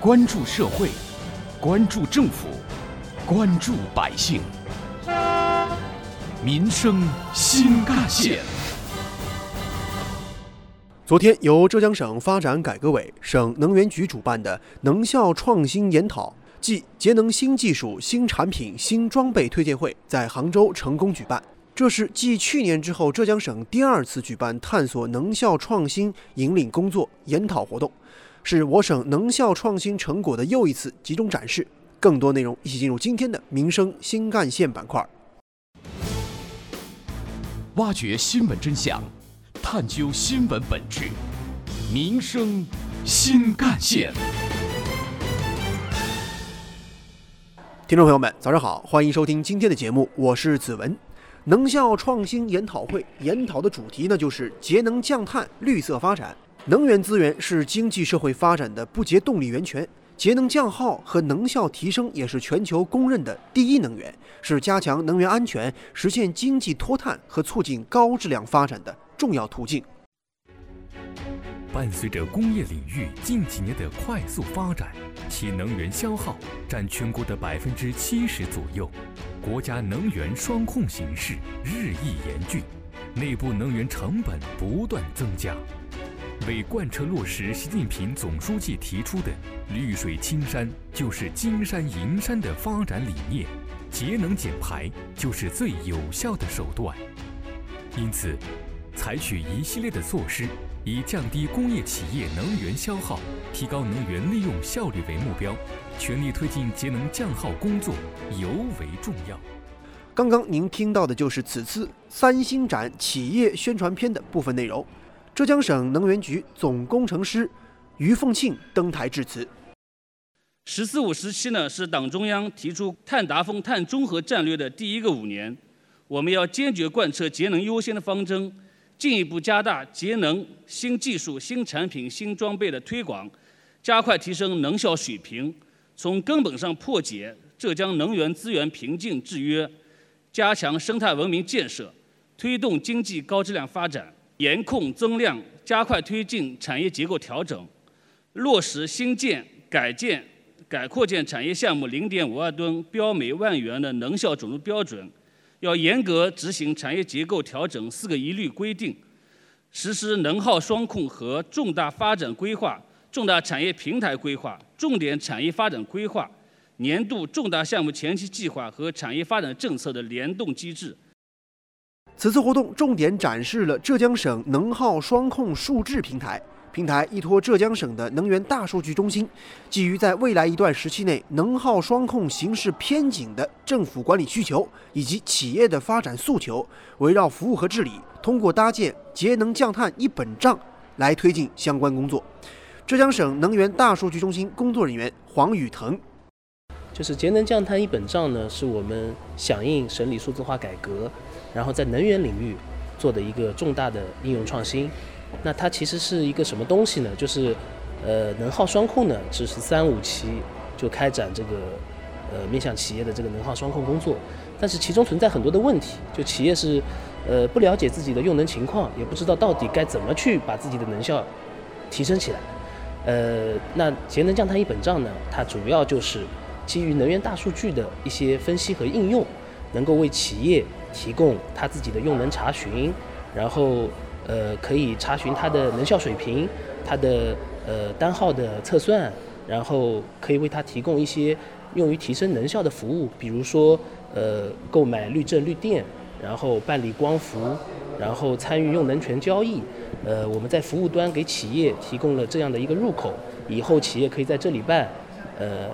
关注社会，关注政府，关注百姓，民生新干线。昨天，由浙江省发展改革委、省能源局主办的能效创新研讨暨节能新技术、新产品、新装备推荐会在杭州成功举办。这是继去年之后，浙江省第二次举办探索能效创新引领工作研讨活动，是我省能效创新成果的又一次集中展示。更多内容，一起进入今天的民生新干线板块，挖掘新闻真相。探究新闻本质，民生新干线。听众朋友们，早上好，欢迎收听今天的节目，我是子文。能效创新研讨会研讨的主题呢，就是节能降碳、绿色发展。能源资源是经济社会发展的不竭动力源泉。节能降耗和能效提升也是全球公认的第一能源，是加强能源安全、实现经济脱碳和促进高质量发展的重要途径。伴随着工业领域近几年的快速发展，其能源消耗占全国的百分之七十左右，国家能源双控形势日益严峻，内部能源成本不断增加。为贯彻落实习近平总书记提出的“绿水青山就是金山银山”的发展理念，节能减排就是最有效的手段。因此，采取一系列的措施，以降低工业企业能源消耗、提高能源利用效率为目标，全力推进节能降耗工作尤为重要。刚刚您听到的就是此次三星展企业宣传片的部分内容。浙江省能源局总工程师于凤庆登台致辞。“十四五”时期呢，是党中央提出碳达峰、碳中和战略的第一个五年，我们要坚决贯彻节能优先的方针，进一步加大节能新技术、新产品、新装备的推广，加快提升能效水平，从根本上破解浙江能源资源瓶颈制约，加强生态文明建设，推动经济高质量发展。严控增量，加快推进产业结构调整，落实新建、改建、改扩建产业项目零点五二吨标每万元的能效准入标准，要严格执行产业结构调整四个一律规定，实施能耗双控和重大发展规划、重大产业平台规划、重点产业发展规划、年度重大项目前期计划和产业发展政策的联动机制。此次活动重点展示了浙江省能耗双控数字平台。平台依托浙江省的能源大数据中心，基于在未来一段时期内能耗双控形势偏紧的政府管理需求以及企业的发展诉求，围绕服务和治理，通过搭建节能降碳一本账来推进相关工作。浙江省能源大数据中心工作人员黄宇腾，就是节能降碳一本账呢，是我们响应省里数字化改革。然后在能源领域做的一个重大的应用创新，那它其实是一个什么东西呢？就是呃能耗双控呢，只是三五期就开展这个呃面向企业的这个能耗双控工作，但是其中存在很多的问题，就企业是呃不了解自己的用能情况，也不知道到底该怎么去把自己的能效提升起来。呃，那节能降碳一本账呢，它主要就是基于能源大数据的一些分析和应用，能够为企业。提供他自己的用能查询，然后呃可以查询它的能效水平，它的呃单号的测算，然后可以为他提供一些用于提升能效的服务，比如说呃购买绿证绿电，然后办理光伏，然后参与用能权交易。呃我们在服务端给企业提供了这样的一个入口，以后企业可以在这里办，呃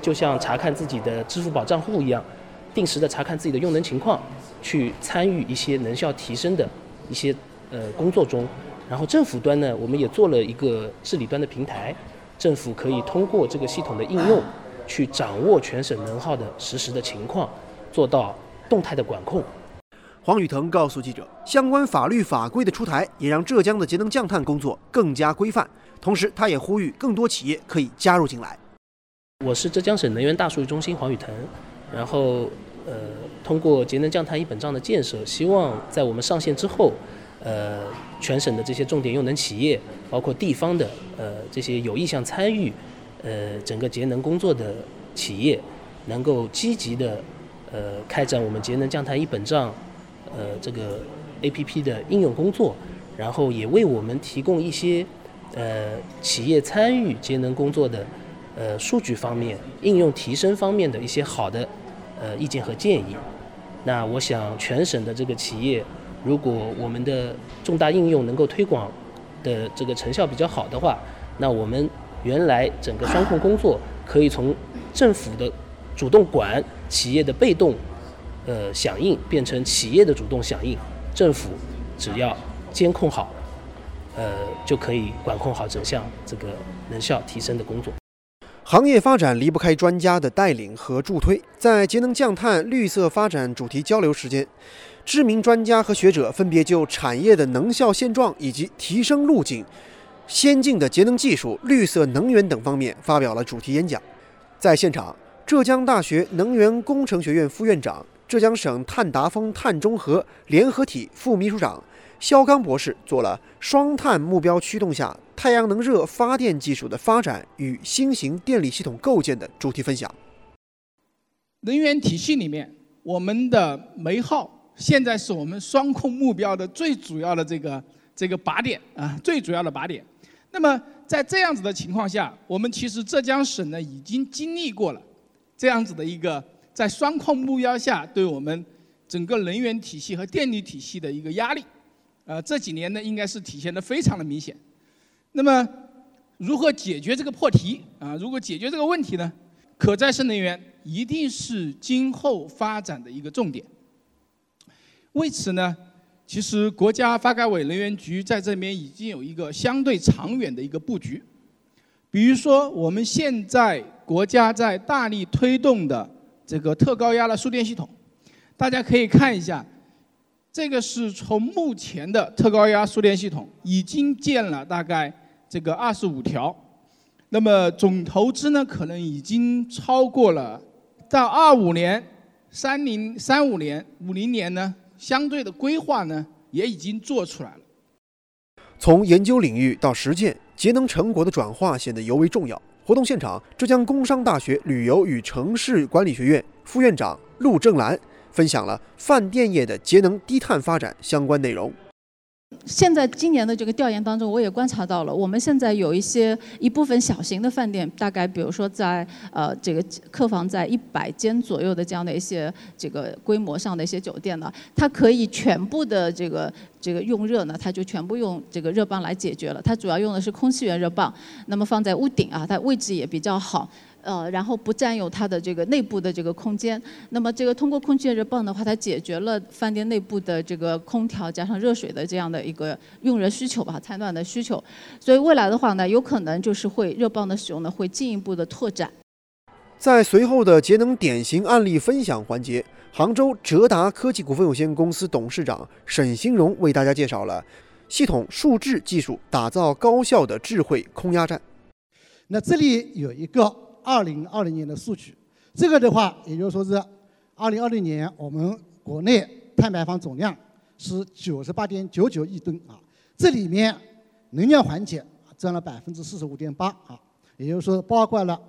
就像查看自己的支付宝账户一样。定时的查看自己的用能情况，去参与一些能效提升的一些呃工作中。然后政府端呢，我们也做了一个治理端的平台，政府可以通过这个系统的应用，去掌握全省能耗的实时的情况，做到动态的管控。黄宇腾告诉记者，相关法律法规的出台，也让浙江的节能降碳工作更加规范。同时，他也呼吁更多企业可以加入进来。我是浙江省能源大数据中心黄宇腾，然后。呃，通过节能降碳一本账的建设，希望在我们上线之后，呃，全省的这些重点用能企业，包括地方的呃这些有意向参与呃整个节能工作的企业，能够积极的呃开展我们节能降碳一本账呃这个 A P P 的应用工作，然后也为我们提供一些呃企业参与节能工作的呃数据方面、应用提升方面的一些好的呃意见和建议。那我想全省的这个企业，如果我们的重大应用能够推广的这个成效比较好的话，那我们原来整个双控工作可以从政府的主动管、企业的被动呃响应，变成企业的主动响应。政府只要监控好，呃，就可以管控好整项这个能效提升的工作。行业发展离不开专家的带领和助推。在节能降碳、绿色发展主题交流时间，知名专家和学者分别就产业的能效现状以及提升路径、先进的节能技术、绿色能源等方面发表了主题演讲。在现场，浙江大学能源工程学院副院长、浙江省碳达峰碳中和联合体副秘书长肖刚博士做了双碳目标驱动下。太阳能热发电技术的发展与新型电力系统构建的主题分享。能源体系里面，我们的煤耗现在是我们双控目标的最主要的这个这个靶点啊，最主要的靶点。那么在这样子的情况下，我们其实浙江省呢已经经历过了这样子的一个在双控目标下对我们整个能源体系和电力体系的一个压力。呃，这几年呢应该是体现的非常的明显。那么，如何解决这个破题啊？如果解决这个问题呢？可再生能源一定是今后发展的一个重点。为此呢，其实国家发改委能源局在这边已经有一个相对长远的一个布局。比如说，我们现在国家在大力推动的这个特高压的输电系统，大家可以看一下。这个是从目前的特高压输电系统已经建了大概这个二十五条，那么总投资呢可能已经超过了到二五年、三零三五年、五零年呢，相对的规划呢也已经做出来了。从研究领域到实践，节能成果的转化显得尤为重要。活动现场，浙江工商大学旅游与城市管理学院副院长陆正兰。分享了饭店业的节能低碳发展相关内容。现在今年的这个调研当中，我也观察到了，我们现在有一些一部分小型的饭店，大概比如说在呃这个客房在一百间左右的这样的一些这个规模上的一些酒店呢，它可以全部的这个这个用热呢，它就全部用这个热泵来解决了。它主要用的是空气源热泵，那么放在屋顶啊，它位置也比较好。呃，然后不占用它的这个内部的这个空间。那么这个通过空气热泵的话，它解决了饭店内部的这个空调加上热水的这样的一个用热需求吧，采暖的需求。所以未来的话呢，有可能就是会热泵的使用呢会进一步的拓展。在随后的节能典型案例分享环节，杭州哲达科技股份有限公司董事长沈兴荣为大家介绍了系统数智技术打造高效的智慧空压站。那这里有一个。二零二零年的数据，这个的话，也就是说是二零二零年我们国内碳排放总量是九十八点九九亿吨啊，这里面能源环节占了百分之四十五点八啊，也就是说包括了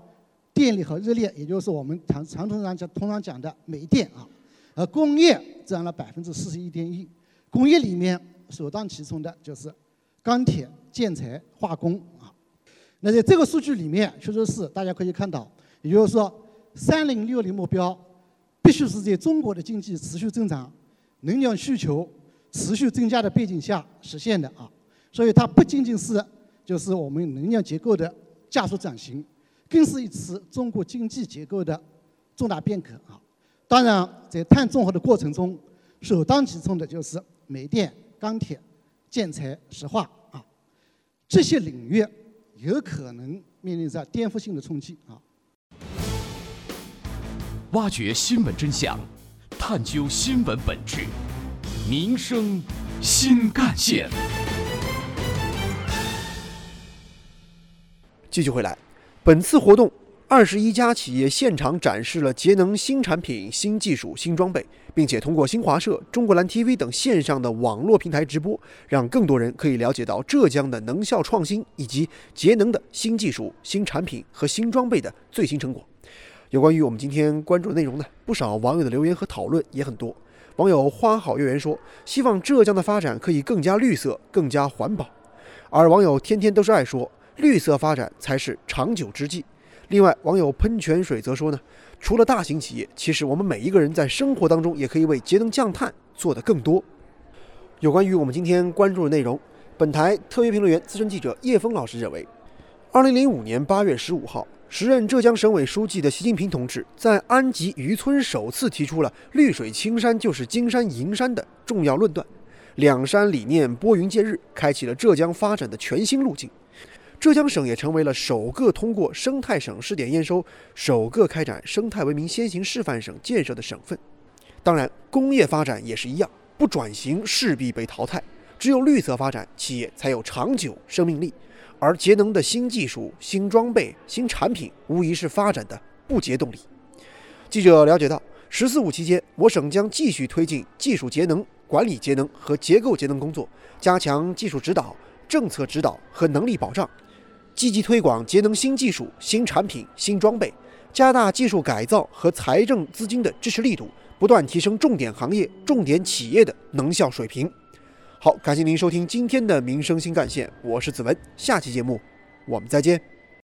电力和热力，也就是我们常常通常讲通常讲的煤电啊，而工业占了百分之四十一点一，工业里面首当其冲的就是钢铁、建材、化工。那在这个数据里面，确实是大家可以看到，也就是说，三零六零目标必须是在中国的经济持续增长、能源需求持续增加的背景下实现的啊。所以它不仅仅是就是我们能源结构的加速转型，更是一次中国经济结构的重大变革啊。当然，在碳中和的过程中，首当其冲的就是煤电、钢铁、建材、石化啊这些领域。有可能面临着颠覆性的冲击啊！挖掘新闻真相，探究新闻本质，民生新干线。继续回来，本次活动二十一家企业现场展示了节能新产品、新技术、新装备，并且通过新华社、中国蓝 TV 等线上的网络平台直播，让更多人可以了解到浙江的能效创新以及节能的新技术、新产品和新装备的最新成果。有关于我们今天关注的内容呢，不少网友的留言和讨论也很多。网友花好月圆说，希望浙江的发展可以更加绿色、更加环保。而网友天天都是爱说，绿色发展才是长久之计。另外，网友喷泉水则说呢，除了大型企业，其实我们每一个人在生活当中也可以为节能降碳做得更多。有关于我们今天关注的内容，本台特约评论员、资深记者叶峰老师认为，二零零五年八月十五号，时任浙江省委书记的习近平同志在安吉渔村首次提出了“绿水青山就是金山银山”的重要论断，两山理念拨云见日，开启了浙江发展的全新路径。浙江省也成为了首个通过生态省试点验收、首个开展生态文明先行示范省建设的省份。当然，工业发展也是一样，不转型势必被淘汰。只有绿色发展，企业才有长久生命力。而节能的新技术、新装备、新产品，无疑是发展的不竭动力。记者了解到，“十四五”期间，我省将继续推进技术节能、管理节能和结构节能工作，加强技术指导、政策指导和能力保障。积极推广节能新技术、新产品、新装备，加大技术改造和财政资金的支持力度，不断提升重点行业、重点企业的能效水平。好，感谢您收听今天的民生新干线，我是子文，下期节目我们再见。